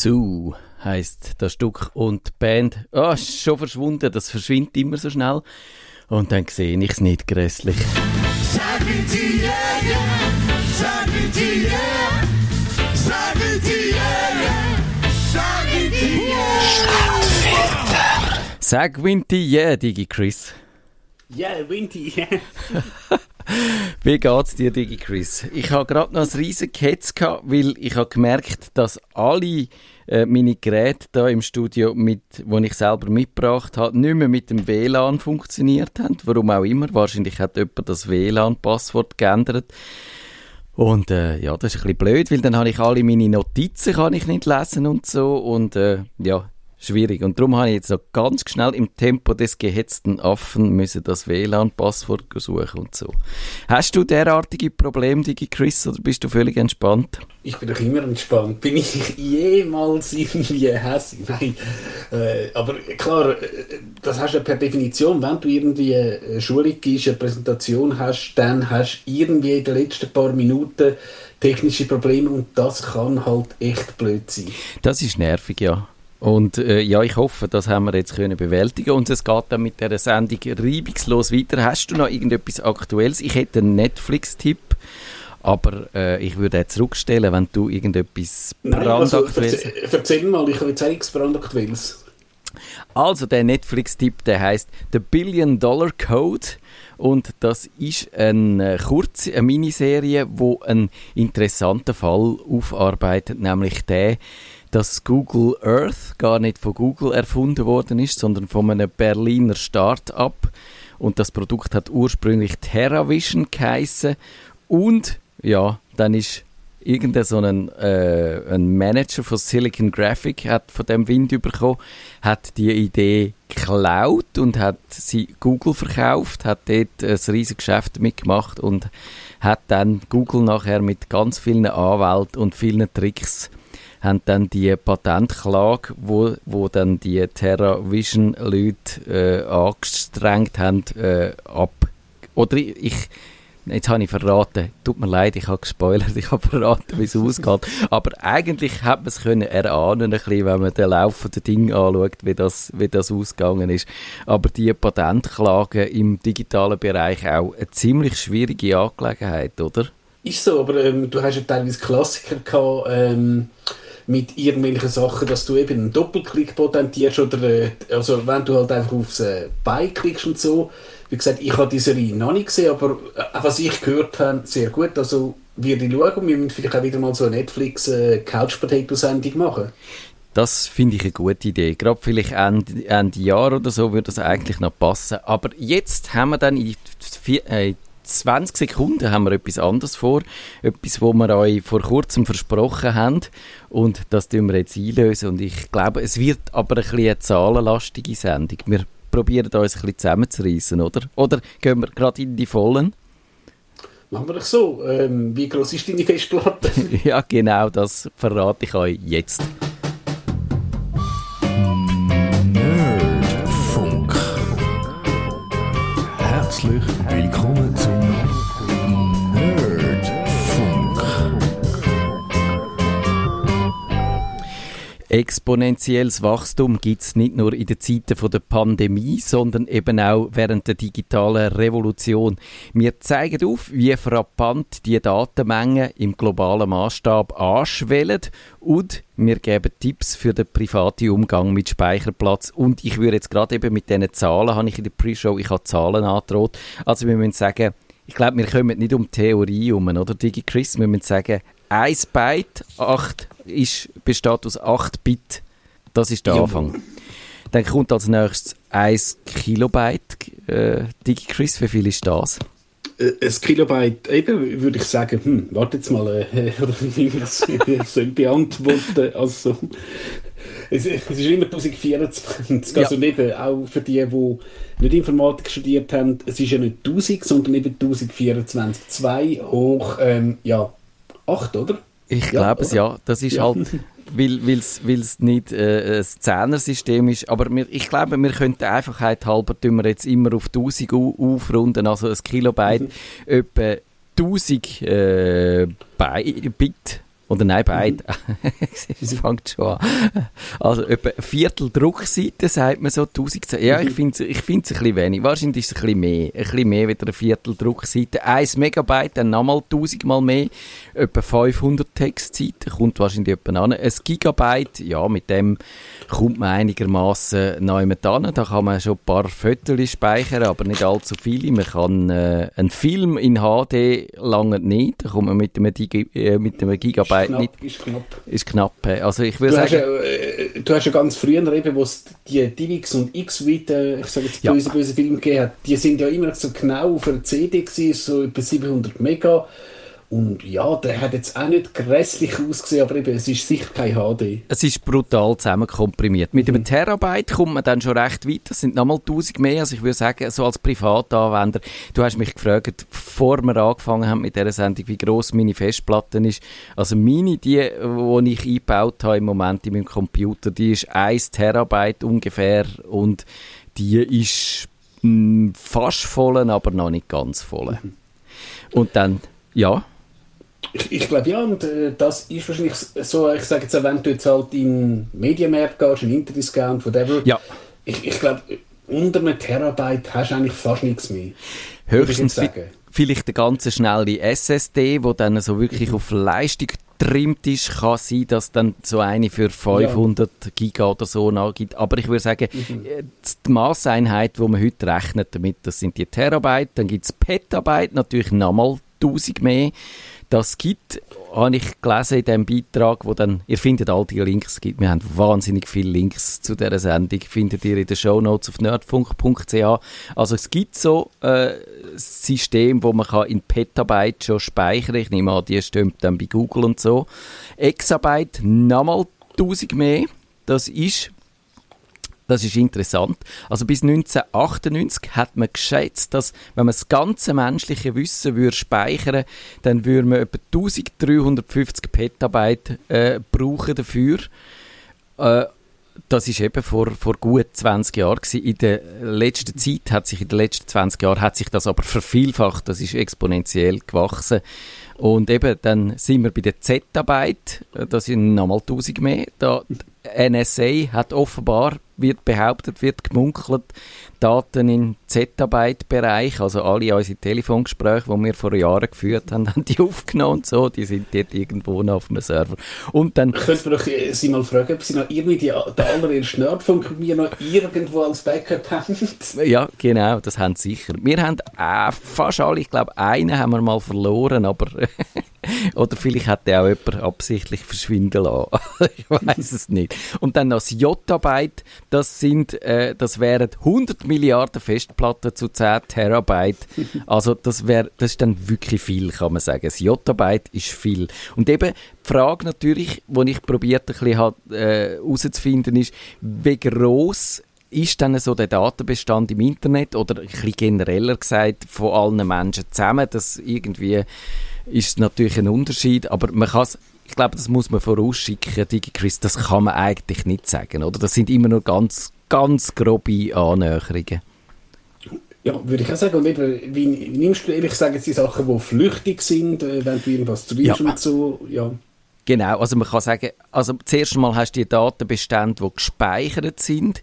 Zoo heißt das Stück und die Band, ah, oh, ist schon verschwunden, das verschwindet immer so schnell. Und dann sehe ich es nicht grässlich. Sag it yeah, yeah. Sag it yeah. Sag it yeah, Sag it yeah. Stadtfilter. Sag Winty yeah, Digi Chris. Ja, yeah, Winty, yeah. Wie geht's dir, Digi Chris? Ich habe gerade noch ein riesen Ketz weil ich habe gemerkt, dass alle äh, meine Geräte da im Studio, mit, wo ich selber mitgebracht habe, nicht mehr mit dem WLAN funktioniert haben. Warum auch immer. Wahrscheinlich hat jemand das WLAN-Passwort geändert. Und äh, ja, das ist ein bisschen blöd, weil dann habe ich alle meine Notizen kann ich nicht lesen und so. Und äh, ja, schwierig. Und darum habe ich jetzt noch ganz schnell im Tempo des gehetzten Affen müssen das WLAN-Passwort suchen und so. Hast du derartige Probleme, Digi Chris, oder bist du völlig entspannt? Ich bin doch immer entspannt. Bin ich jemals irgendwie hässlich? Nein. Äh, aber klar, äh, das hast du ja per Definition. Wenn du irgendwie eine Schulung gibst, eine Präsentation hast, dann hast du irgendwie in den letzten paar Minuten technische Probleme und das kann halt echt blöd sein. Das ist nervig, ja. Und äh, ja, ich hoffe, das haben wir jetzt können bewältigen und es geht dann mit der Sendung reibungslos weiter. Hast du noch irgendetwas Aktuelles? Ich hätte einen Netflix-Tipp, aber äh, ich würde jetzt zurückstellen, wenn du irgendetwas brandaktuelles... Also, erzähl mal, ich habe jetzt nichts brandaktuelles. Also der Netflix-Tipp, der heißt The Billion Dollar Code und das ist eine kurze eine Miniserie, wo einen interessanten Fall aufarbeitet, nämlich der dass Google Earth gar nicht von Google erfunden worden ist, sondern von einem Berliner Start-up. Und das Produkt hat ursprünglich TerraVision geheißen. Und ja, dann ist irgendein so ein, äh, ein Manager von Silicon Graphic hat von dem Wind bekommen, hat die Idee geklaut und hat sie Google verkauft, hat dort ein riesiges Geschäft mitgemacht und hat dann Google nachher mit ganz vielen Anwälten und vielen Tricks haben dann die Patentklage, wo, wo dann die TerraVision-Leute äh, angestrengt haben, äh, ab. Oder ich, jetzt habe ich verraten, tut mir leid, ich habe gespoilert, ich habe verraten, wie es ausgeht. Aber eigentlich hat man es können erahnen, ein bisschen, wenn man den Lauf der Dinge anschaut, wie das, wie das ausgegangen ist. Aber die Patentklage im digitalen Bereich auch eine ziemlich schwierige Angelegenheit, oder? Ist so, aber ähm, du hast ja teilweise Klassiker gehabt, ähm, mit irgendwelchen Sachen, dass du eben einen Doppelklick potentierst oder äh, also wenn du halt einfach aufs äh, Bein klickst und so. Wie gesagt, ich habe diese Serie noch nicht gesehen, aber äh, was ich gehört habe, sehr gut. Also ich schauen und wir müssen vielleicht auch wieder mal so eine Netflix Couch Potato Sendung machen. Das finde ich eine gute Idee. Gerade vielleicht Ende, Ende Jahr oder so würde das eigentlich noch passen. Aber jetzt haben wir dann in die, äh, 20 Sekunden haben wir etwas anderes vor. Etwas, wo wir euch vor kurzem versprochen haben. Und das tun wir jetzt einlösen. Und ich glaube, es wird aber ein bisschen eine zahlenlastige Sendung. Wir probieren uns ein bisschen zusammenzureißen, oder? Oder gehen wir gerade in die Vollen? Machen wir doch so. Ähm, wie groß ist deine Festplatte? ja, genau, das verrate ich euch jetzt. Nerdfunk. Herzlich willkommen Exponentielles Wachstum gibt es nicht nur in den Zeiten der Pandemie, sondern eben auch während der digitalen Revolution. Wir zeigen auf, wie frappant die Datenmengen im globalen Maßstab anschwellen und wir geben Tipps für den privaten Umgang mit Speicherplatz. Und ich würde jetzt gerade eben mit diesen Zahlen, habe ich in der Pre-Show, ich habe Zahlen angedroht. Also wir müssen sagen, ich glaube, wir kommen nicht um Theorie herum, oder DigiChris? Wir müssen sagen, 1 Byte 8 ist, besteht aus 8 Bit. Das ist der ja. Anfang. Dann kommt als nächstes 1 Kilobyte. Äh, DigiChris, wie viel ist das? Äh, ein Kilobyte, eben würde ich sagen, hm, warte jetzt mal, äh, oder wie wir das beantworten. Also, es, es, ist immer 1024. Ja. Also eben auch für die, die nicht Informatik studiert haben, es ist ja nicht 1000, sondern eben 1024. 2 hoch, ähm, ja, 8, oder? Ich ja, glaube es ja. Das ist ja. halt, weil es nicht äh, ein Zehnersystem ist. Aber wir, ich glaube, wir könnten Einfachheit halber wir jetzt immer auf 1000 aufrunden. Also ein Kilobyte mhm. etwa 1000 äh, Bit Oder nein, beide. es fängt schon an. Also etwa ein Viertel Druckseite, sagt man so, 1000. Ja, ich finde es ich find's ein bisschen wenig. Wahrscheinlich ist es ein bisschen mehr. Ein bisschen mehr wieder ein Viertel Druckseite. 1 Megabyte, dann nochmal 1000 mal mehr. Etwa 500 Textseiten, kommt wahrscheinlich etwa an. Ein Gigabyte, ja, mit dem kommt man einigermaßen neu mit an. Da kann man schon ein paar Fotos speichern, aber nicht allzu viele. Man kann äh, einen Film in HD lange nicht. Da kommt man mit einem, Digi äh, mit einem Gigabyte knapp, nicht. Ist knapp. Ist knapp. Also ich würde Du hast, sagen, ja, äh, du hast ja ganz früher eben, wo es die DivX und X-Wite, äh, ich sage jetzt Ja. böse, böse Filme gegeben hat, die sind ja immer so genau auf einer CD gewesen, so etwa 700 Mega. Und ja, der hat jetzt auch nicht grässlich ausgesehen, aber eben, es ist sicher kein HD. es ist brutal zusammenkomprimiert. Mit einem Terabyte kommt man dann schon recht weit. Das sind nochmal 1000 mehr. Also ich würde sagen, so als Privatanwender, du hast mich gefragt, bevor wir angefangen haben mit dieser Sendung, wie gross meine Festplatte ist. Also meine, die, die ich eingebaut habe im Moment in meinem Computer, die ist 1 Terabyte ungefähr und die ist mh, fast voll, aber noch nicht ganz voll. Und dann, ja, Ich, ich glaube ja, und äh, das ist wahrscheinlich so, ich sage jetzt wenn du jetzt halt in Mediamarkt gehst, in Interdiscount, whatever, ja, ich, ich glaube, unter einem Terabyte hast du eigentlich fast nichts mehr. Höchstens vielleicht eine ganz schnelle SSD, wo dann so wirklich auf Leistung getrimmt ist, kann sein, dass dann so eine für 500 Giga oder so nachgibt. Aber ich würde sagen, äh, die Maßeinheit, die man heute rechnet damit, das sind die Terabyte, dann gibt es Petabyte, natürlich nochmal 1000 mehr. Das gibt, habe ich gelesen in diesem Beitrag, wo dann, ihr findet all die Links, gibt, wir haben wahnsinnig viele Links zu dieser Sendung, findet ihr in den Shownotes auf nerdfunk.ch. Also es gibt so äh, System, wo man kann in Petabyte schon speichern Ich nehme an, die stehen dann bei Google und so. Exabyte, nochmal 1000 mehr. Das ist das ist interessant. Also bis 1998 hat man geschätzt, dass wenn man das ganze menschliche Wissen würde speichern, dann würde man etwa 1350 Petabyte äh, brauchen dafür. Äh, das ist eben vor, vor gut 20 Jahren gewesen. In der letzten Zeit hat sich in den letzten 20 Jahren hat sich das aber vervielfacht. Das ist exponentiell gewachsen. Und eben, dann sind wir bei den Zettabyte. Das sind nochmal 1000 mehr. Da, die NSA hat offenbar, wird behauptet, wird gemunkelt, Daten im Zettabyte-Bereich, also alle unsere Telefongespräche, die wir vor Jahren geführt haben, haben die aufgenommen und so. Die sind dort irgendwo noch auf einem Server. Und dann wir doch äh, Sie mal fragen, ob Sie noch irgendwie die, den allerersten Nerdfunk mir noch irgendwo als Backup haben? Ja, genau, das haben sie sicher. Wir haben äh, fast alle, ich glaube, einen haben wir mal verloren, aber oder vielleicht hat der auch jemand absichtlich verschwinden lassen. ich weiß es nicht. Und dann noch das Jottabyte, das sind, äh, das wären 100 Milliarden Festplatten zu 10 Terabyte. Also das wäre, das ist dann wirklich viel, kann man sagen. Das Jottabyte ist viel. Und eben die Frage natürlich, die ich probiert ein bisschen halt, äh, herauszufinden, ist, wie gross ist dann so der Datenbestand im Internet oder ein bisschen genereller gesagt von allen Menschen zusammen, das irgendwie ist natürlich ein Unterschied, aber man kann ich glaube, das muss man vorausschicken, DigiChris, das kann man eigentlich nicht sagen, oder? Das sind immer nur ganz, ganz grobe Annäherungen. Ja, würde ich auch sagen. Und eben, wie, nimmst du, eben, ich sage jetzt die Sachen, die flüchtig sind, äh, wenn du irgendwas treibst Ja. und so, ja. Genau, also man kann sagen, also zuerst einmal hast du die Datenbestände, die gespeichert sind,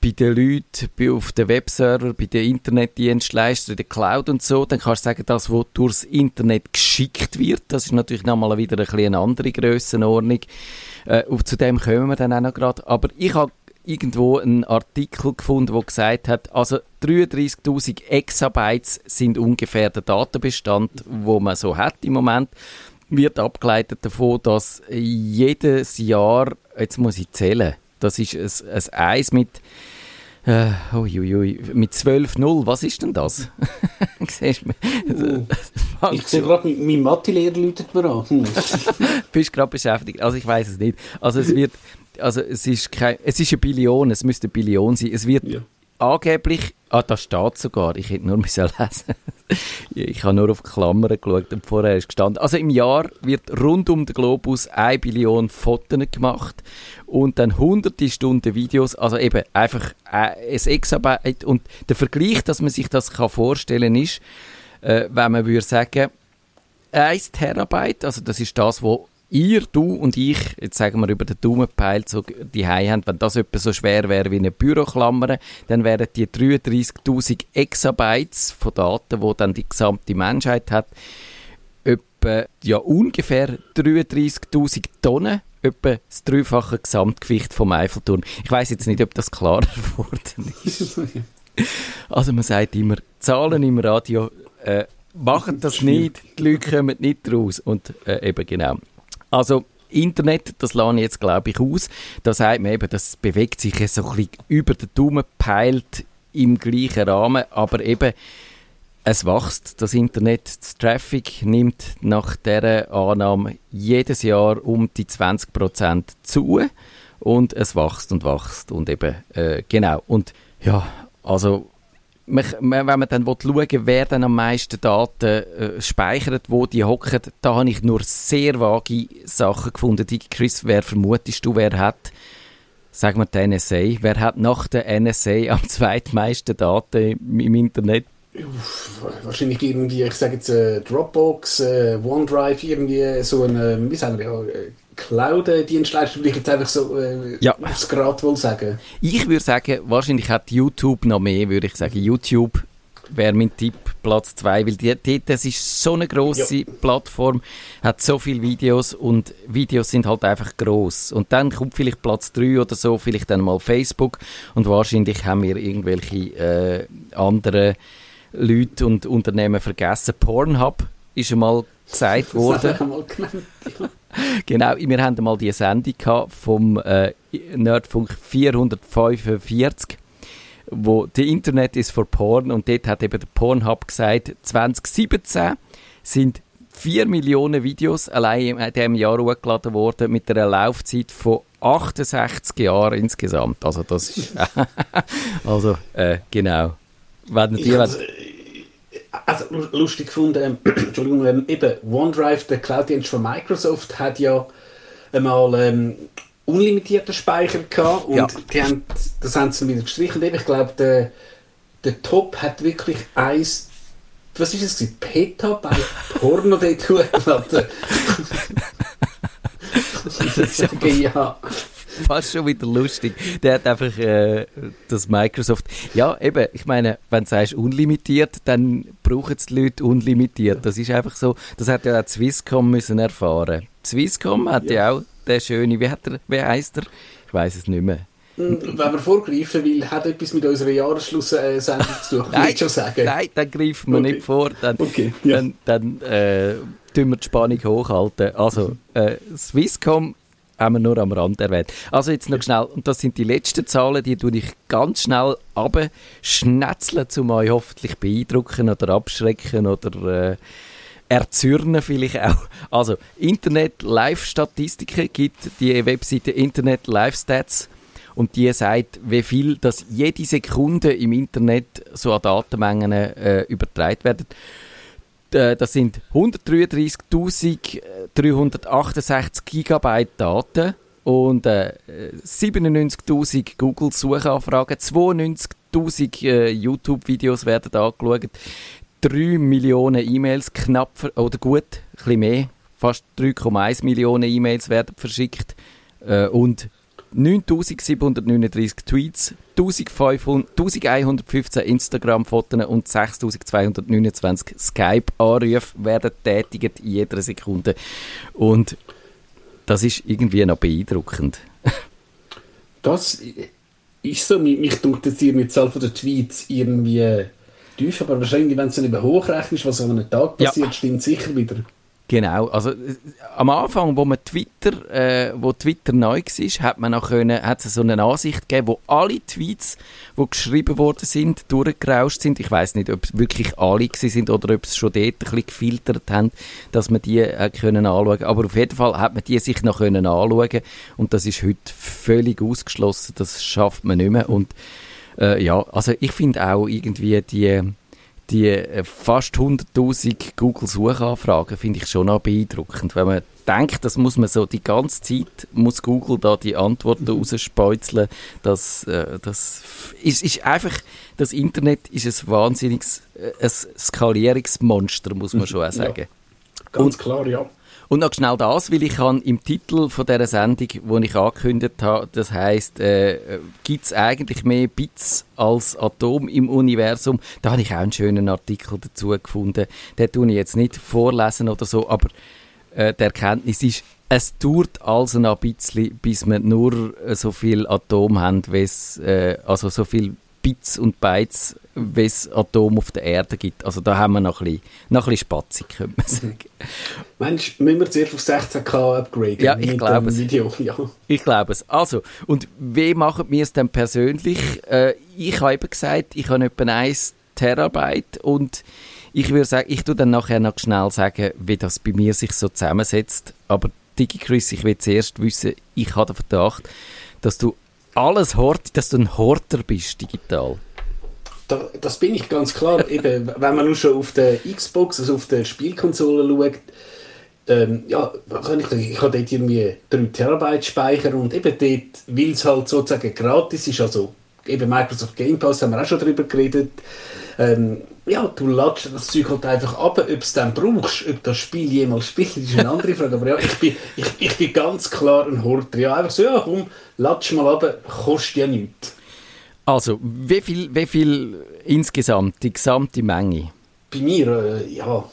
bei den Leuten, bei, auf den Webserver, bei den Internetdienstleistern, in der Cloud und so, dann kannst du sagen, das, was durchs Internet geschickt wird, das ist natürlich nochmal wieder ein eine andere Grössenordnung. Äh, auf zu dem kommen wir dann auch noch gerade. Aber ich habe irgendwo einen Artikel gefunden, der gesagt hat, also 33.000 Exabytes sind ungefähr der Datenbestand, wo man so hat im Moment wird abgeleitet davon, dass jedes Jahr, jetzt muss ich zählen, das ist ein, ein Eis mit, äh, uiuiui, mit 12.0. Was ist denn das? Siehst du? Uh, Das ich sehe gerade, mein Mathelehrer läutet mir an. Hm. bist gerade beschäftigt. Also ich weiß es nicht. Also es wird, also es ist kein, es ist eine Billion, es müsste eine Billion sein. Es wird Ja. angeblich, ah, das steht sogar, ich hätte nur müssen lesen. ich habe nur auf die Klammern geschaut und vorher ist gestanden. Also im Jahr wird rund um den Globus eine Billion Fotos gemacht und dann hunderte Stunden Videos, also eben einfach äh, ein Exabyte und der Vergleich, dass man sich das kann vorstellen ist, äh, wenn man würde sagen, 1 Terabyte, also das ist das, was ihr, du und ich, jetzt sagen wir über den Daumen gepeilt, so die haben, wenn das etwa so schwer wäre wie eine Büroklammer, dann wären die 33.000 Exabytes von Daten, wo dann die gesamte Menschheit hat, etwa ja ungefähr 33.000 Tonnen, etwa das dreifache Gesamtgewicht vom Eiffelturm. Ich weiß jetzt nicht, ob das klarer geworden ist. also man sagt immer, Zahlen im Radio äh, machen das nicht, die Leute kommen nicht raus. Und äh, eben genau. Also Internet, das lade ich jetzt glaube ich aus. Da sagt man eben, das bewegt sich so ein bisschen über den Daumen peilt im gleichen Rahmen, aber eben es wächst, das Internet, das Traffic nimmt nach dieser Annahme jedes Jahr um die 20% zu und es wächst und wächst und eben, äh, genau. Und ja, also wenn man dann will, wer dann am meisten Daten äh, speichert, wo die hocken, da habe ich nur sehr vage Sachen gefunden. Die, Chris, wer vermutest du, wer hat, sagen wir die NSA, wer hat nach der NSA am zweitmeisten Daten im, im Internet? Wahrscheinlich irgendwie, ich sage jetzt äh, Dropbox, äh, OneDrive, irgendwie so ein, äh, wie sagen wir äh, Cloud-Dienstleister, würde ich jetzt einfach so äh, ja. aufs Grad wohl sagen. Ich würde sagen, wahrscheinlich hat YouTube noch mehr, würde ich sagen. YouTube wäre mein Tipp, Platz 2, weil die, die, das ist so eine grosse ja. Plattform, hat so viele Videos und Videos sind halt einfach groß. Und dann kommt vielleicht Platz 3 oder so, vielleicht dann mal Facebook und wahrscheinlich haben wir irgendwelche äh, andere Leute und Unternehmen vergessen. Pornhub ist einmal gesagt worden. genau, wir hatten mal die Sendung vom äh, Nerdfunk 445, wo die Internet ist für Porn und dort hat eben der Pornhub gesagt, 2017 sind 4 Millionen Videos allein in diesem Jahr hochgeladen worden mit einer Laufzeit von 68 Jahren insgesamt. Also das ist, also äh, genau. Wenn die, also, also lustig gefunden, Entschuldigung, ähm, eben OneDrive, der Cloud-Dienst von Microsoft, hat ja einmal ähm, unlimitierten Speicher gehabt und ja. die haben, das haben sie wieder gestrichen. Ich glaube, der, der Top hat wirklich eins, was ist es, Petabyte Porno dort hochgeladen. ja fast schon wieder lustig. Der hat einfach äh, das Microsoft. Ja, eben, ich meine, wenn du sagst unlimitiert, dann brauchen es die Leute unlimitiert. Das ist einfach so. Das hat ja auch Swisscom müssen erfahren. Swisscom hat ja, ja auch der schöne, wie, hat er, wie heißt er? Ich weiß es nicht mehr. Hm, wenn wir vorgreifen will, hat etwas mit unserer Jahresschlusssendung zu tun, nein, schon sagen. Nein, dann greifen wir okay. nicht vor. Dann, okay, ja. dann, dann äh, tun wir die Spannung hochhalten. Also, äh, Swisscom haben wir nur am Rand erwähnt. Also jetzt noch schnell, und das sind die letzten Zahlen, die tue ich ganz schnell abschnetzeln, um euch hoffentlich beeindrucken oder abschrecken oder äh, erzürnen vielleicht auch. Also Internet Live-Statistiken gibt die Webseite Internet Live Stats und die sagt, wie viel das jede Sekunde im Internet so an Datenmengen äh, übertragen werden. Äh, das sind 133.368 Gigabyte Daten und äh, 97.000 Google-Suchanfragen, 92.000 äh, YouTube-Videos werden angeschaut, 3 Millionen E-Mails, knapp, oder gut, ein bisschen mehr, fast 3,1 Millionen E-Mails werden verschickt äh, und 9739 Tweets, 1115 Instagram-Fotos und 6229 Skype-Anrufe werden tätigt in jeder Sekunde. Und das ist irgendwie noch beeindruckend. das ist so, mich, mich dunkelt jetzt die Zahl der Tweets irgendwie tief, aber wahrscheinlich, wenn du nicht hochrechnest, was an einem Tag passiert, ja. stimmt sicher wieder. Genau, also äh, am Anfang, wo man Twitter, äh, wo Twitter neu war, hat man noch können, hat es so eine Ansicht gegeben, wo alle Tweets, die geschrieben worden sind, durchgerauscht sind. Ich weiß nicht, ob es wirklich alle sind oder ob es schon dort ein bisschen gefiltert haben, dass man die äh, können anschauen. Aber auf jeden Fall hat man die sich noch können anschauen und das ist heute völlig ausgeschlossen. Das schafft man nicht mehr und äh, ja, also ich finde auch irgendwie die die äh, fast 100.000 Google-Suchanfragen finde ich schon noch beeindruckend. Wenn man denkt, das muss man so die ganze Zeit, muss Google da die Antworten mhm. rausspeuzeln, das, äh, das ist, ist einfach, das Internet ist ein wahnsinniges äh, ein Skalierungsmonster, muss man schon auch sagen. Ja, ganz Und, klar, ja. Und noch schnell das, weil ich habe im Titel von dieser Sendung, wo ich angekündigt habe, das heisst, äh, gibt es eigentlich mehr Bits als Atom im Universum? Da habe ich auch einen schönen Artikel dazu gefunden. Den tue ich jetzt nicht vorlesen oder so, aber äh, die Erkenntnis ist, es dauert also noch ein bisschen, bis wir nur so viel Atom haben, äh, also so viel Bits und Bytes, wie es Atom auf der Erde gibt. Also da haben wir noch ein bisschen, noch ein bisschen Spatzig, könnte man sagen. Mensch, müssen wir zuerst auf 16K upgraden? Ja, ich glaube es. Video, ja. Ich glaube es. Also, und wie machen wir es denn persönlich? Äh, ich habe eben gesagt, ich habe etwa 1 Terabyte und ich würde sagen, ich tue dann nachher noch schnell sagen, wie das bei mir sich so zusammensetzt. Aber DigiChris, ich will zuerst wissen, ich habe den Verdacht, dass du alles hort, dass du ein Horter bist digital. Da, das bin ich ganz klar. Eben, wenn man nur schon auf der Xbox, also auf der Spielkonsole schaut, ähm, ja, ich, ich habe dort irgendwie 3 Terabyte Speicher und eben dort, weil es halt sozusagen gratis ist, also eben Microsoft Game Pass haben wir auch schon darüber geredet, ähm, ja, du latschst das Zeug halt einfach ab, ob du es dann brauchst, ob das Spiel jemals spielt, ist eine andere Frage. Aber ja, ich bin, ich, ich bin ganz klar ein Horter. Ja, einfach so, ja, komm, latsch mal ab, kostet ja nichts. Also, wie viel, wie viel insgesamt, die gesamte Menge? Bei mir, äh, ja,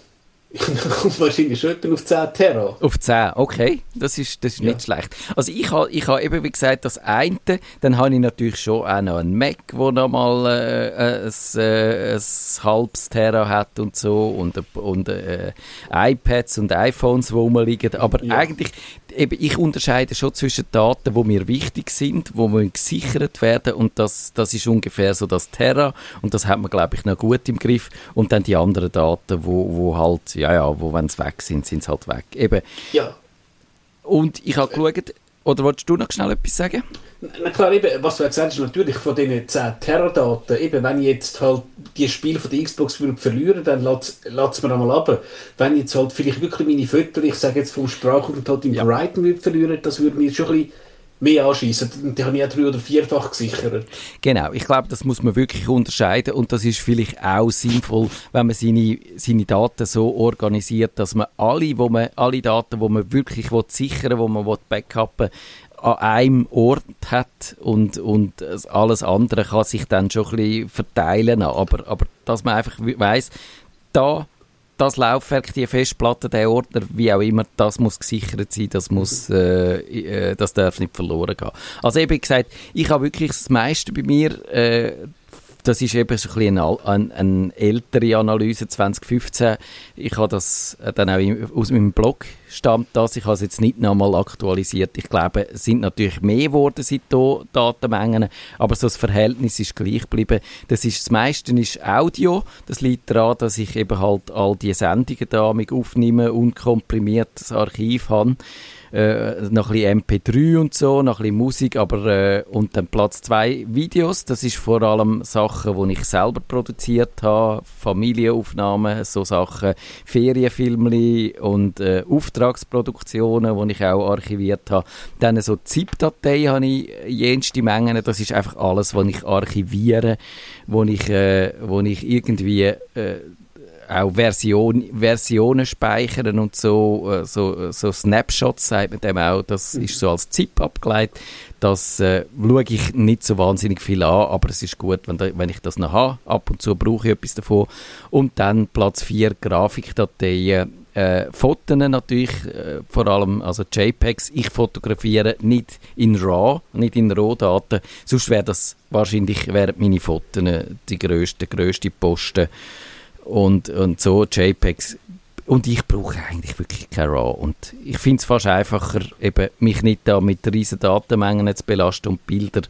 kommt wahrscheinlich schon etwa auf 10 Terra. Auf 10, okay. Das ist, das ist ja. nicht schlecht. Also ich habe ich ha eben, wie gesagt, das eine, dann habe ich natürlich schon auch noch einen Mac, der nochmal äh, ein, äh, ein halbes Terra hat und so und, und äh, iPads und iPhones, die rumliegen. Aber ja. eigentlich, eben, ich unterscheide schon zwischen Daten, die mir wichtig sind, die gesichert werden und das, das ist ungefähr so das Terra und das hat man, glaube ich, noch gut im Griff und dann die anderen Daten, wo, wo halt, ja, ja, wo, wenn sie weg sind, sind sie halt weg. Eben. Ja. Und ich habe geschaut, oder wolltest du noch schnell etwas sagen? Na klar, eben, was du ja gesagt hast, natürlich von diesen 10 Terradaten, eben, wenn ich jetzt halt die Spiele von der Xbox würde verlieren, dann lässt es mir einmal ab. Wenn ich jetzt halt vielleicht wirklich meine Fotos, ich sage jetzt vom Sprachaufenthalt im ja. Brighton würde verlieren, das würde mir schon ein bisschen mehr anschießen. Die haben ja drei- oder vierfach gesichert. Genau, ich glaube, das muss man wirklich unterscheiden und das ist vielleicht auch sinnvoll, wenn man seine, seine Daten so organisiert, dass man alle, wo man, alle Daten, die man wirklich sichern will, die man backuppen an einem Ort hat und, und alles andere kann sich dann schon ein bisschen verteilen. Aber, aber dass man einfach weiss, da das Laufwerk, die Festplatte, der Ordner, wie auch immer, das muss gesichert sein, das muss, äh, äh, das darf nicht verloren gehen. Also eben gesagt, ich habe wirklich das meiste bei mir, äh, das ist eben so ein eine, eine, ältere Analyse, 2015. Ich habe das äh, dann auch aus meinem Blog stammt das. Ich habe es jetzt nicht nochmal aktualisiert. Ich glaube, es sind natürlich mehr geworden seit da Datenmengen, aber so das Verhältnis ist gleich geblieben. Das, ist, das meiste ist Audio. Das liegt daran, dass ich eben halt all die Sendungen da mit aufnehme und komprimiertes Archiv habe äh, noch ein bisschen MP3 und so, noch ein bisschen Musik, aber äh, und dann Platz zwei Videos. Das ist vor allem Sachen, die ich selber produziert habe, Familienaufnahmen, so Sachen, Ferienfilme und äh, Auftragsproduktionen, die ich auch archiviert habe. Dann so ZIP-Dateien habe ich jenste Mengen. Das ist einfach alles, was ich archiviere, wo ich, äh, wo ich irgendwie äh, auch Version, Versionen speichern und so, äh, so, so Snapshots sagt man dem auch, das mhm. ist so als ZIP abgeleitet. Das äh, schaue ich nicht so wahnsinnig viel an, aber es ist gut, wenn, da, wenn ich das noch habe. Ab und zu brauche ich etwas davon. Und dann Platz 4 Grafikdateien. Äh, Fotos natürlich, äh, vor allem also JPEGs. Ich fotografiere nicht in RAW, nicht in Rohdaten. Sonst wäre das wahrscheinlich wären meine Fotos die grösste, grösste Posten und, und so JPEGs. Und ich brauche eigentlich wirklich kein RAW. Und ich finde es fast einfacher, eben mich nicht da mit riesen Datenmengen zu belasten und Bilder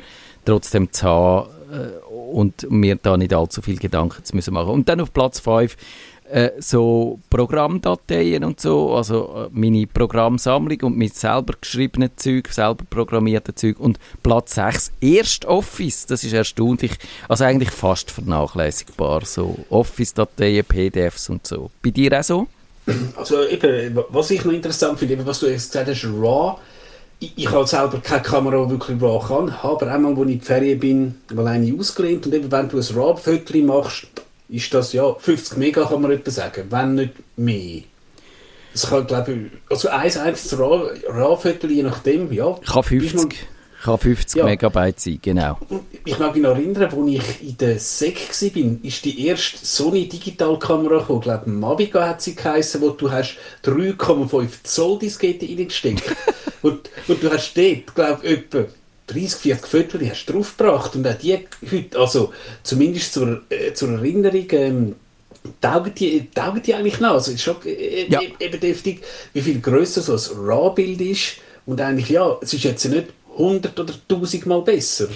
trotzdem zu haben äh, und mir da nicht allzu viel Gedanken zu müssen machen. Und dann auf Platz 5 äh, so Programmdateien und so, also äh, meine Programmsammlung und mit selber geschriebenen Zeug, selber programmierten Zeug und Platz 6 erst Office, das ist erstaunlich, also eigentlich fast vernachlässigbar, so Office-Dateien, PDFs und so. Bei dir auch so? Also eben, was ich noch interessant finde, was du jetzt gesagt hast, RAW, ich, ich habe selber keine Kamera, die wirklich RAW kann, aber einmal, als ich in die Ferien bin, mal eine ausgelehnt und eben, wenn du ein RAW-Foto machst, ist das ja 50 Mega, kann man etwa sagen, wenn nicht mehr. Das kann, glaube ich, also eins einziges RAW-Viertel, je nachdem, ja. Kann 50, kann 50 ja. Megabyte sein, genau. Ich mag mich noch erinnern, als ich in der SEC war, ist die erste Sony Digitalkamera gekommen, ich glaube Mavica hat sie geheißen, wo du hast 3,5 Zoll Diskette reingesteckt. und, und du hast dort, glaube ich, etwa 30, 40 Viertel die hast du draufgebracht. Und auch die heute, also zumindest zur, äh, zur Erinnerung, ähm, taugen die, taugen die eigentlich noch. Also es ist schon äh, ja. eben deftig, wie viel grösser so ein RAW-Bild ist. Und eigentlich, ja, es ist jetzt nicht 100 oder 1000 Mal besser.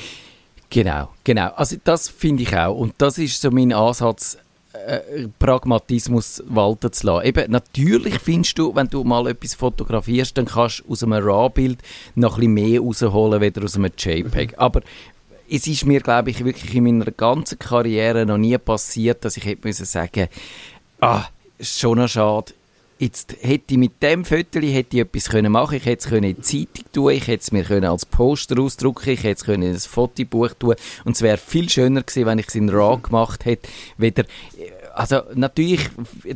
Genau, genau. Also das finde ich auch. Und das ist so mein Ansatz, äh, Pragmatismus walten zu lassen. Eben, natürlich findest du, wenn du mal etwas fotografierst, dann kannst du aus einem RAW-Bild noch ein bisschen mehr rausholen, als aus einem JPEG. Mhm. Aber es ist mir, glaube ich, wirklich in meiner ganzen Karriere noch nie passiert, dass ich hätte müssen sagen, ah, ist schon noch schade, Jetzt hätte ich mit dem Foto hätte ich etwas können machen Ich hätte es in die Zeitung tun, ich hätte es mir können als Poster ausdrucken, ich hätte es in ein Fotobuch tun und es wäre viel schöner gewesen, wenn ich es in RAW gemacht hätte, weder also natürlich,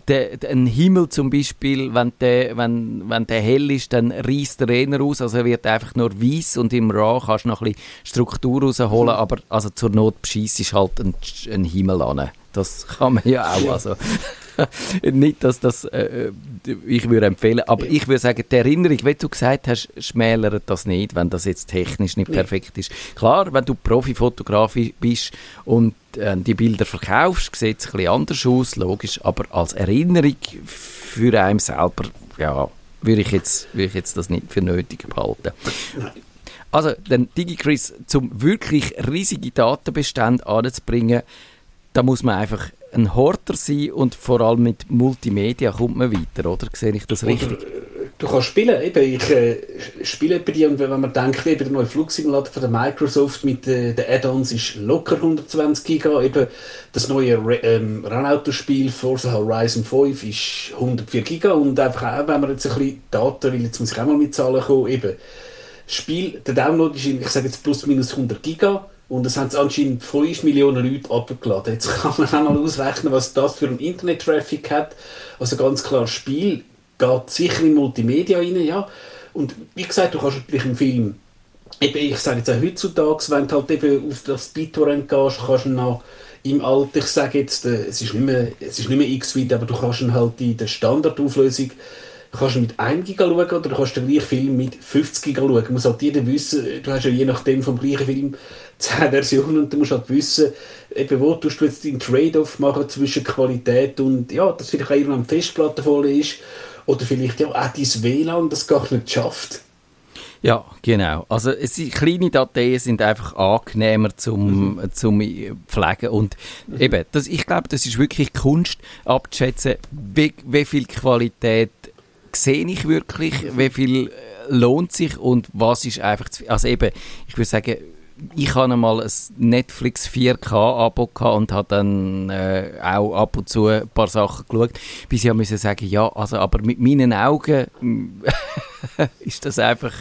der, der, ein Himmel zum Beispiel, wenn der, wenn, wenn der hell ist, dann reißt der eher aus, also er wird einfach nur weiß und im RAW kannst du noch ein bisschen Struktur rausholen, aber also zur Not bescheissest halt ein, ein Himmel an. Das kann man ja auch. Also. nicht, dass das äh, ich würde empfehlen, aber ich würde sagen, die Erinnerung, wie du gesagt hast, schmälert das nicht, wenn das jetzt technisch nicht perfekt ist. Klar, wenn du Profifotograf bist und äh, die Bilder verkaufst, sieht es ein bisschen anders aus, logisch, aber als Erinnerung für einen selber, ja, würde ich jetzt, würde ich jetzt das nicht für nötig behalten. Also, dann DigiChris, zum wirklich riesige Datenbestände anzubringen, da muss man einfach ein Horter sein und vor allem mit Multimedia kommt man weiter, oder? Sehe ich das richtig? Du kannst spielen, eben, ich äh, spiele bei dir und wenn man denkt, eben der neue Flugsimulator von der Microsoft mit äh, den Add-ons ist locker 120 Giga, eben das neue ähm, Rennautospiel Forza Horizon 5 ist 104 Giga und einfach auch, wenn man jetzt ein bisschen Daten will, jetzt muss ich auch mal mit Zahlen kommen, eben Spiel, der Download ist, ich sage jetzt plus minus 100 Giga, und es haben anscheinend 5 Millionen Leute abgeladen. Jetzt kann man auch mal ausrechnen, was das für ein Internet-Traffic hat. Also ganz klar, Spiel geht sicher in Multimedia rein, ja. Und wie gesagt, du kannst natürlich einen Film, eben, ich sage jetzt auch heutzutage, wenn du halt eben auf das BitTorrent gehst, kannst du noch im Alter, ich sage jetzt, äh, es ist nicht mehr, mehr x-weit, aber du kannst ihn halt in der Standardauflösung kannst du mit 1 Giga schauen oder du kannst den gleichen Film mit 50 Giga schauen. Du musst halt jeder wissen, du hast ja je nachdem vom gleichen Film 10 Versionen und du musst halt wissen, eben wo tust du jetzt den Trade-off machen zwischen Qualität und ja, dass vielleicht auch irgendwann Festplatte voll ist oder vielleicht ja auch dein WLAN das gar nicht schafft. Ja, genau. Also es, kleine Dateien sind einfach angenehmer zum, mhm. zum Pflegen und mhm. eben, das, ich glaube, das ist wirklich Kunst abzuschätzen, wie, wie viel Qualität sehe ich wirklich, wie viel lohnt sich und was ist einfach zu, also eben, ich würde sagen, ich hatte mal ein Netflix 4K-Abo und habe dann äh, auch ab und zu ein paar Sachen geschaut, bis ich musste sagen, ja, also, aber mit meinen Augen ist das einfach,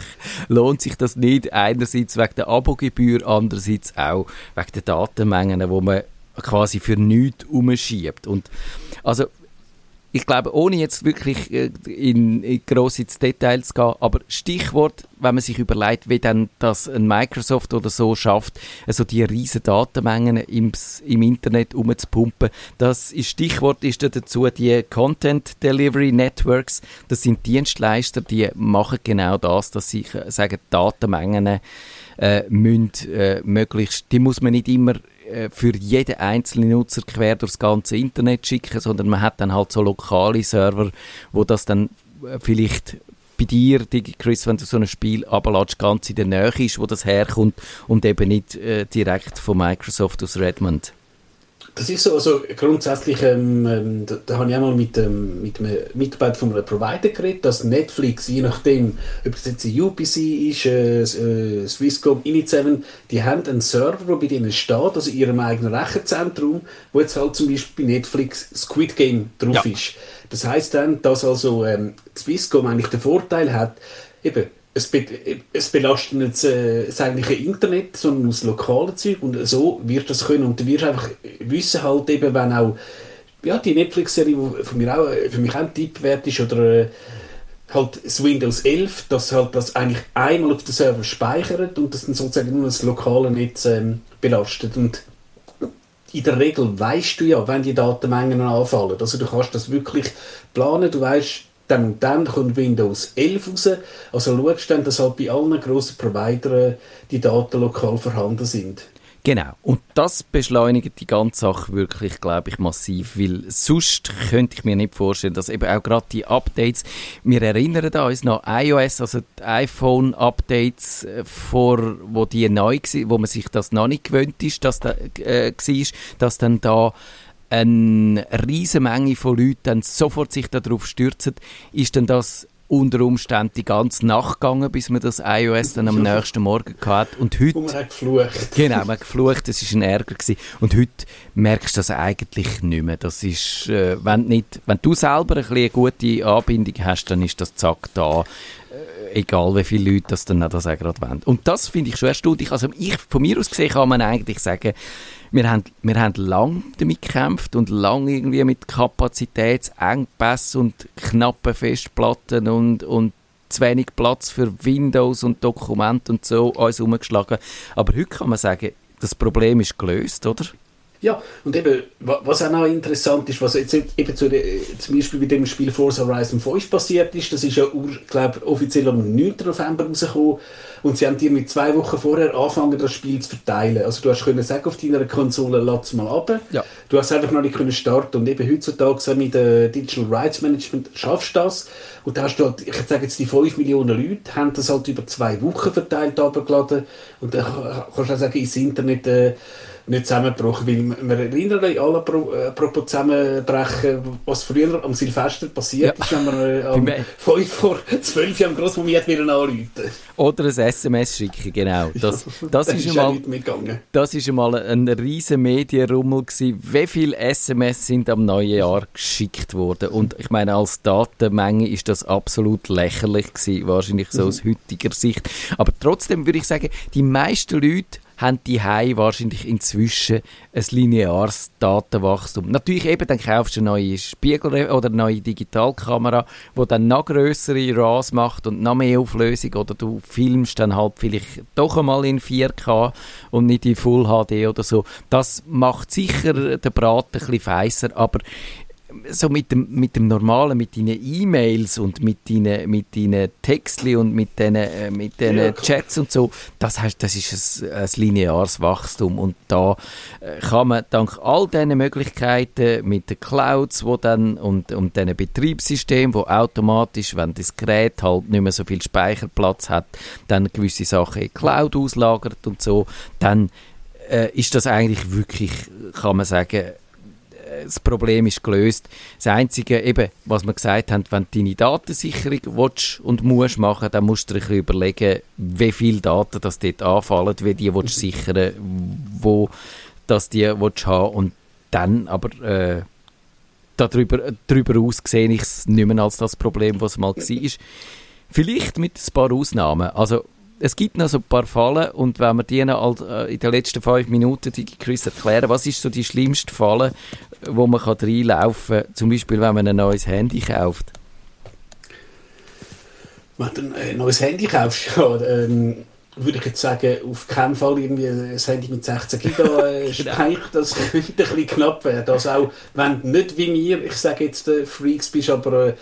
lohnt sich das nicht, einerseits wegen der Abogebühr, andererseits auch wegen der Datenmengen, wo man quasi für nichts umschiebt. Und also ich glaube, ohne jetzt wirklich äh, in, in gross ins Detail zu gehen, aber Stichwort, wenn man sich überlegt, wie dann das ein Microsoft oder so schafft, also die riesen Datenmengen im, im Internet umzupumpen, das ist Stichwort ist da dazu die Content Delivery Networks. Das sind Dienstleister, die machen genau das, dass sie äh, sagen, Datenmengen äh, müssen, äh, möglichst, die muss man nicht immer für jeden einzelnen Nutzer quer durchs ganze Internet schicken, sondern man hat dann halt so lokale Server, wo das dann äh, vielleicht bei dir, Chris, wenn du so ein Spiel abladest, ganz in der Nähe ist, wo das herkommt und eben nicht äh, direkt von Microsoft aus Redmond. Das ist so, also grundsätzlich, ähm, ähm, da, da habe ich einmal mit, ähm, mit einem Mitarbeiter von einem Provider geredet, dass Netflix, je nachdem, ob es jetzt UPC ist, äh, äh, Swisscom, Init7, die haben einen Server, der bei denen steht, also in ihrem eigenen Rechenzentrum, wo jetzt halt zum Beispiel bei Netflix Squid Game drauf ja. ist. Das heißt dann, dass also ähm, Swisscom eigentlich den Vorteil hat, eben, es, be es belastet nicht äh, das eigentliche Internet, sondern das lokale Zeug und so wird das können und du wirst einfach wissen halt eben, wenn auch ja, die Netflix-Serie, die für mich auch, für mich auch ein Tipp wert ist, oder äh, halt das Windows 11, dass halt das eigentlich einmal auf den Server speichert und das dann sozusagen nur das lokale Netz ähm, belastet. Und in der Regel weißt du ja, wenn die Datenmengen anfallen. Also du kannst das wirklich planen, du weißt, dann dann kommt Windows 11 raus. Also schaust dann, dass halt bei allen grossen Providern die Daten lokal vorhanden sind. Genau. Und das beschleunigt die ganze Sache wirklich, glaube ich, massiv, weil sonst könnte ich mir nicht vorstellen, dass eben auch gerade die Updates, wir erinnern uns noch iOS, also die iPhone-Updates, äh, vor, wo die neu waren, wo man sich das noch nicht gewöhnt ist, dass da, äh, war, dass dann da eine riesige Menge von Leuten dann sofort sich darauf stürzen, ist dann das unter Umständen die ganze Nacht gegangen, bis man das iOS dann am nächsten Morgen hatte. Und heute... Und man hat geflucht. Genau, man hat geflucht, das war ein Ärger. Gewesen. Und heute merkst du das eigentlich nicht mehr. Das ist, äh, wenn, nicht, wenn du selber ein eine gute Anbindung hast, dann ist das zack da. Äh, egal wie viele Leute das dann das auch gerade wollen. Und das finde ich schon erstaunlich. Also ich, von mir aus gesehen kann man eigentlich sagen, wir haben, wir haben lange damit gekämpft und lange irgendwie mit Kapazitätsengpässen und knappen Festplatten und, und zu wenig Platz für Windows und Dokumente und so uns umgeschlagen. Aber heute kann man sagen, das Problem ist gelöst, oder? Ja, und eben, was auch noch interessant ist, was jetzt eben zu, zum Beispiel bei dem Spiel Forza Horizon 5 passiert ist, das ist ja, glaube offiziell am 9. November rausgekommen und sie haben dir mit zwei Wochen vorher angefangen, das Spiel zu verteilen. Also du hast können sagen auf deiner Konsole, lass mal ab. Ja. Du hast einfach noch nicht können starten und eben heutzutage mit dem Digital Rights Management schaffst du das und da hast du halt, ich sage jetzt, die 5 Millionen Leute haben das halt über zwei Wochen verteilt abgeladen und dann kannst du auch sagen, ins Internet äh, nicht zusammengebrochen, weil wir erinnern uns alle pro, äh, apropos zusammenbrechen, was früher am Silvester passiert ja. ist, wenn man äh, am 5 vor 12 Uhr am Grossmoment wieder anrufen Oder ein SMS schicken, genau. Das, ja, das, ist, ist einmal, das ist einmal ein riesen Medienrummel gewesen. Wie viele SMS sind am neuen Jahr geschickt worden? Und ich meine, als Datenmenge ist das absolut lächerlich gewesen, wahrscheinlich so mhm. aus heutiger Sicht. Aber trotzdem würde ich sagen, die meisten Leute haben die Hai wahrscheinlich inzwischen ein lineares Datenwachstum. Natürlich eben, dann kaufst du eine neue Spiegel- oder eine neue Digitalkamera, die dann noch größere RAWs macht und noch mehr Auflösung oder du filmst dann halt vielleicht doch einmal in 4K und nicht in Full HD oder so. Das macht sicher den Braten ein bisschen feiser, aber so mit dem, mit dem Normalen, mit deinen E-Mails und mit deinen, mit deinen Textli und mit deinen, äh, mit deinen ja, Chats und so, das, heißt, das ist ein, ein lineares Wachstum. Und da äh, kann man dank all diesen Möglichkeiten mit den Clouds wo dann, und, und diesen Betriebssystemen, wo automatisch, wenn das Gerät halt nicht mehr so viel Speicherplatz hat, dann gewisse Sachen in Cloud auslagert und so, dann äh, ist das eigentlich wirklich, kann man sagen, das Problem ist gelöst. Das Einzige, eben, was wir gesagt haben, wenn du deine Datensicherung willst und musst machen, dann musst du dir überlegen, wie viele Daten das dort anfallen, wie die willst du sichern, wo das die willst haben und dann aber äh, darüber, darüber aus sehe ich es nicht mehr als das Problem, was mal war. Vielleicht mit ein paar Ausnahmen. Also es gibt noch so ein paar Fallen und wenn wir die noch äh, in den letzten fünf Minuten die Chris erklären, was ist so die schlimmste Falle, wo man kann reinlaufen kann, zum Beispiel wenn man ein neues Handy kauft? Wenn du ein neues Handy kaufst, ja, ähm, würde ich jetzt sagen, auf keinen Fall irgendwie ein Handy mit 16 Giga äh, genau. Speicher, das könnte ein bisschen knapp werden. Also auch wenn du nicht wie mir, ich sage jetzt äh, Freaks bist, aber äh,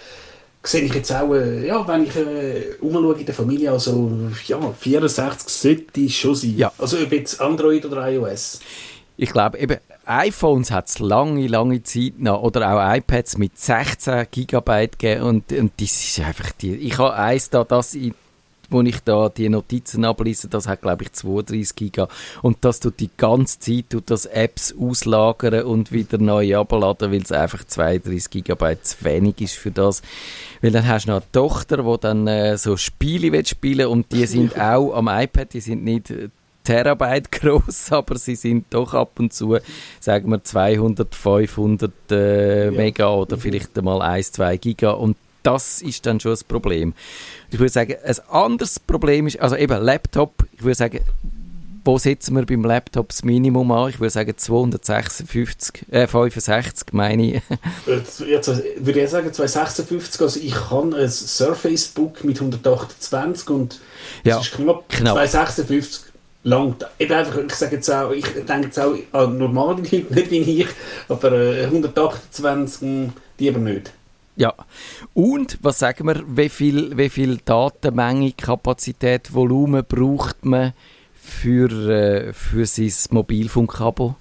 sehe ich jetzt auch, äh, ja, wenn ich äh, umschaue in der Familie, also ja, 64 sollte schon sein. Ja. Also ob jetzt Android oder iOS. Ich glaube eben, iPhones hat es lange, lange Zeit noch, oder auch iPads mit 16 GB gegeben und, und das ist einfach die, ich habe eins da, das in wo ich da die Notizen ablese, das hat glaube ich 32 Giga und das tut die ganze Zeit tut das Apps auslagern und wieder neu abladen, weil es einfach 32 Gigabyte zu wenig ist für das. Weil dann hast du noch eine Tochter, die dann äh, so Spiele will spielen und die sind auch am iPad, die sind nicht Terabyte groß, aber sie sind doch ab und zu, sagen wir 200, 500 äh, ja. Mega oder mhm. vielleicht einmal 1, 2 Giga und das ist dann schon das Problem. Ich würde sagen, ein anderes Problem ist, also eben Laptop, ich würde sagen, wo setzen wir beim Laptop das Minimum an? Ich würde sagen 256, äh, 65 meine ich. Jetzt, jetzt würde ich sagen 256, also ich habe ein Surface Book mit 128 und Ja, es ist knapp, knapp. 256 lang. Eben einfach, ich sage jetzt auch, ich denke jetzt auch an normale Leute, nicht wie ich, aber äh, 128 mh, lieber nicht. Ja. Und was sagen wir, wie viel, wie viel Datenmenge, Kapazität, Volumen braucht man für, äh, für sein Mobilfunkabo?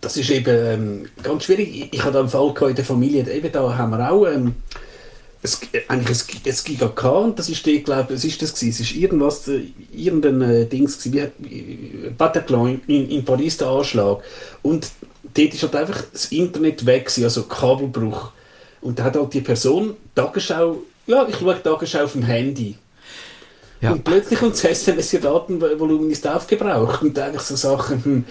Das ist eben ähm, ganz schwierig. Ich, ich hatte einen Fall in der Familie, eben da haben wir auch ähm, ein, eigentlich ein, ein Giga und das ist die, glaube es das. Es ist irgendwas, äh, irgendein äh, Dings gewesen, wie wie Bataclan in, in Paris der Anschlag und dort ist halt einfach das Internet weg gewesen, also Kabelbruch. Und da hat halt die Person Tagesschau, ja, ich schaue Tagesschau auf dem Handy. Ja. Und plötzlich kommt das SMS, ihr Datenvolumen ist aufgebraucht. Und eigentlich so Sachen, hm,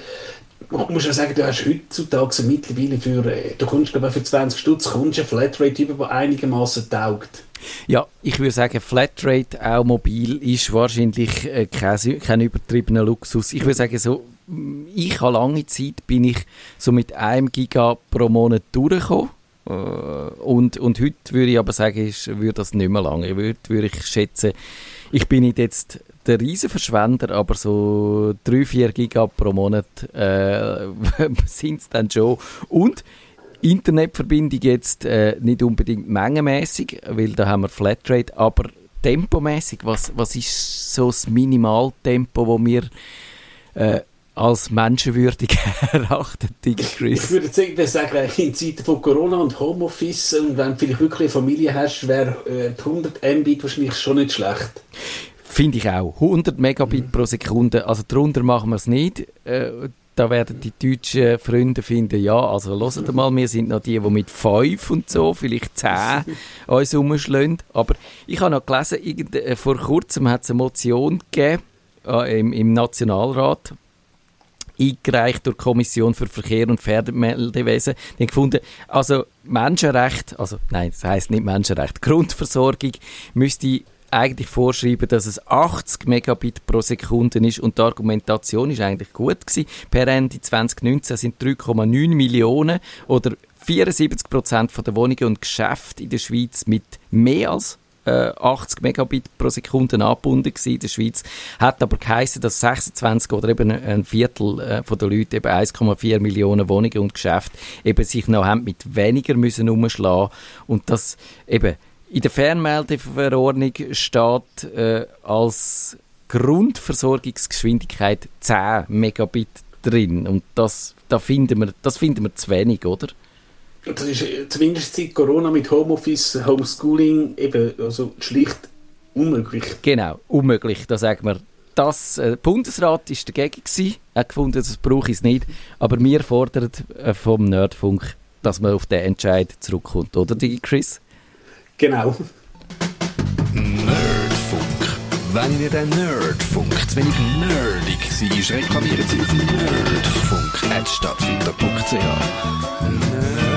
man muss ja sagen, du hast heutzutage so mittlerweile für, äh, du kommst glaube ich für 20 Stutz kommst eine Flatrate über, die einigermaßen taugt. Ja, ich würde sagen, Flatrate auch mobil ist wahrscheinlich äh, kein, kein übertriebener Luxus. Ich würde sagen, so, mm, ich habe lange Zeit bin ich so mit einem Giga pro Monat durchgekommen. Äh, und, und heute würde ich aber sagen, ist, würde das nicht mehr lange. Heute würde ich schätzen, ich bin nicht jetzt der Riesenverschwender, aber so 3-4 Giga pro Monat äh, sind es dann schon. Und Internetverbindung jetzt äh, nicht unbedingt mengenmäßig, weil da haben wir Flatrate, aber tempomäßig, was, was ist so das Minimaltempo, wo wir äh, als menschenwürdig erachten, Digga Ich Chris? würde jetzt sagen, in Zeiten von Corona und Homeoffice und wenn du vielleicht wirklich eine Familie hast, wäre äh, die 100 Mbit wahrscheinlich schon nicht schlecht. Finde ich auch. 100 Megabit pro Sekunde, also darunter machen wir es nicht. Äh, da werden die deutschen Freunde finden, ja, also hört mal, wir sind noch die, die mit 5 und so, vielleicht 10 uns rumschlagen. Aber ich habe noch gelesen, äh, vor kurzem hat es eine Motion gegeben äh, im, im Nationalrat, eingereicht durch die Kommission für Verkehr und Pferdemeldewesen. Die haben gefunden, also Menschenrecht, also nein, das heißt nicht Menschenrecht, Grundversorgung müsste eigentlich vorschreiben, dass es 80 Megabit pro Sekunde ist und die Argumentation ist eigentlich gut gewesen. Per Ende 2019 sind 3,9 Millionen oder 74 Prozent der Wohnungen und Geschäfte in der Schweiz mit mehr als äh, 80 Megabit pro Sekunde angebunden in der Schweiz. Hat aber geheißen, dass 26 oder eben ein Viertel äh, von der Leute, eben 1,4 Millionen Wohnungen und Geschäfte, eben sich noch haben mit weniger müssen umschlagen und das eben in der Fernmeldeverordnung steht äh, als Grundversorgungsgeschwindigkeit 10 Megabit drin und das, da finden wir, das finden wir zu wenig, oder? Das ist äh, zumindest seit Corona mit Homeoffice, Homeschooling eben also schlicht unmöglich. Genau, unmöglich, da sagen wir. Das äh, der Bundesrat ist dagegen gewesen, hat gefunden, das brauche ich es nicht, aber wir fordern äh, vom Nerdfunk, dass man auf den Entscheid zurückkommt, oder, die Chris? Genau. Nerdfunk. Wenn ihr den Nerdfunk zu wenig nerdig seid, reklamiert sie auf nerdfunk.stadtfinder.ch. Nerd